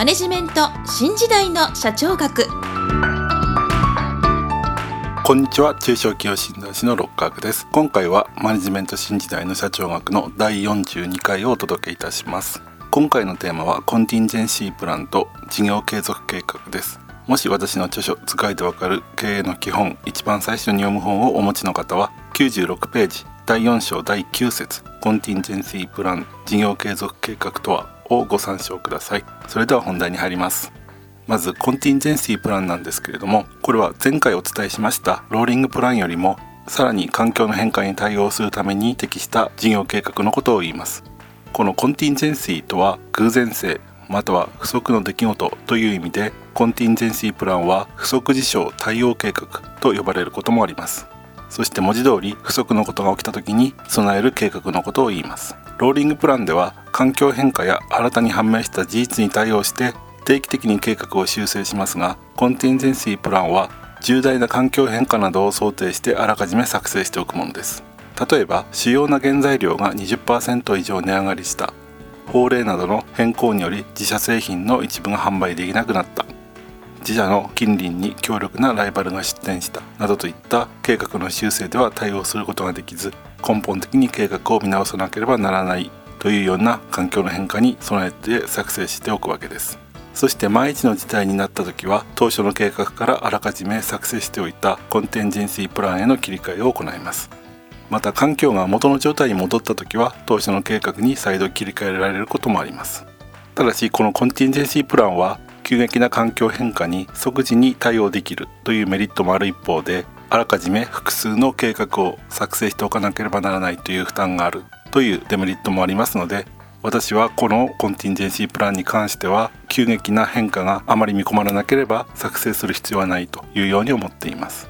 マネジメント新時代の社長学。こんにちは。中小企業診断士の六角です。今回はマネジメント新時代の社長学の第42回をお届けいたします。今回のテーマはコンティンジェンシープランと事業継続計画です。もし私の著書「使いでわかる経営の基本」一番最初に読む本をお持ちの方は96ページ第4章第9節コンティンジェンシープラン事業継続計画とはをご参照ください。それでは本題に入ります。まずコンティンジェンシープランなんですけれどもこれは前回お伝えしましたローリングプランよりもさらに環境の変化に対応するために適した事業計画のことを言います。このコンティンジェンシーとは偶然性または不測の出来事という意味でコンティンジェンシープランは不測事象対応計画と呼ばれることもあります。そして文字通り不測のことが起きた時に備える計画のことを言います。ローリングプランでは環境変化や新たに判明した事実に対応して定期的に計画を修正しますがコンティンジェンシープランは重大な環境変化などを想定してあらかじめ作成しておくものです。例えば主要な原材料が20%以上値上がりした。法令などの変更により自社製品の一部が販売できなくなった。自社の近隣に強力なライバルが出店したなどといった計画の修正では対応することができず根本的に計画を見直さなければならないというような環境の変化に備えて作成しておくわけです。そして万一の事態になった時は当初の計画からあらかじめ作成しておいたコンテンジェンシープランへの切り替えを行います。また環境が元の状態に戻った時は当初の計画に再度切り替えられることもあります。ただしこのコンティンジェンシープランは急激な環境変化に即時に対応できるというメリットもある一方であらかじめ複数の計画を作成しておかなければならないという負担があるというデメリットもありますので私はこの contingency plan に関しては急激な変化があまり見込まれなければ作成する必要はないというように思っています。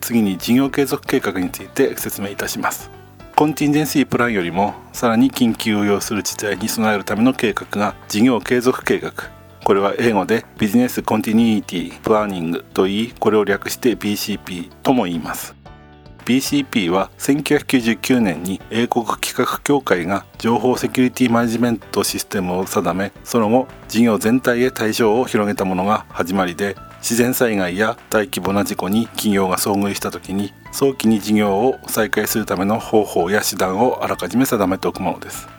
次に事業継続計画について説明いたします。 contingency plan よりもさらに緊急を要する事態に備えるための計画が事業継続計画。これは英語で business continuity planning と言いこれを略して BCP とも言います。BCP は1999年に英国企画協会が情報セキュリティマネジメントシステムを定めその後事業全体へ対象を広げたものが始まりで自然災害や大規模な事故に企業が遭遇した時に早期に事業を再開するための方法や手段をあらかじめ定めておくものです。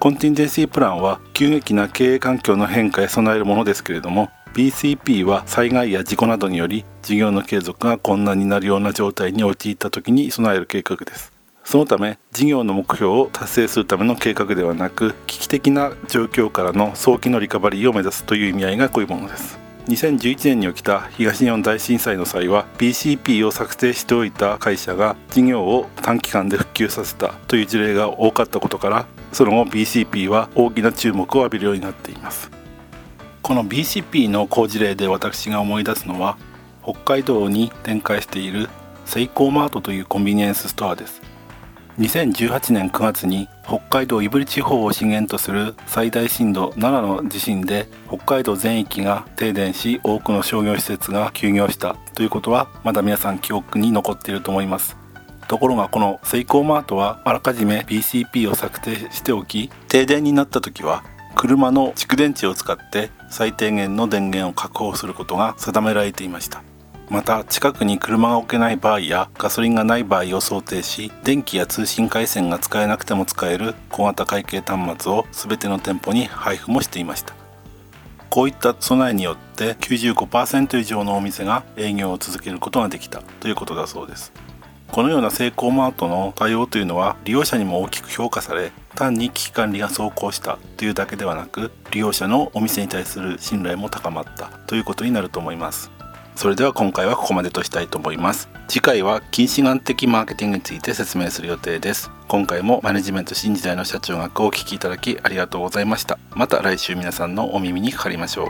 コンティンジェンシープランは急激な経営環境の変化へ備えるものですけれども BCP は災害や事故などにより事業の継続が困難になるような状態に陥った時に備える計画です。そのため事業の目標を達成するための計画ではなく危機的な状況からの早期のリカバリーを目指すという意味合いがこういものです。2011年に起きた東日本大震災の際は BCP を作成しておいた会社が事業を短期間で復旧させたという事例が多かったことからその後 BCP は大きな注目を浴びるようになっています。この BCP の好事例で私が思い出すのは北海道に展開しているセイコーマートというコンビニエンスストアです。2018年9月に北海道胆振地方を震源とする最大震度7の地震で北海道全域が停電し多くの商業施設が休業したということはまだ皆さん記憶に残っていると思います。ところがこのセイコーマートはあらかじめ BCP を策定しておき停電になった時は車の蓄電池を使って最低限の電源を確保することが定められていました。また近くに車が置けない場合やガソリンがない場合を想定し電気や通信回線が使えなくても使える小型会計端末を全ての店舗に配布もしていました。こういった備えによって95%以上のお店が営業を続けることができたということだそうです。このようなセイコーマートの対応というのは利用者にも大きく評価され単に危機管理が走行したというだけではなく利用者のお店に対する信頼も高まったということになると思います。それでは今回はここまでとしたいと思います。次回は近視眼的マーケティングについて説明する予定です。今回もマネジメント新時代の社長学をお聞きいただきありがとうございました。また来週皆さんのお耳にかかりましょう。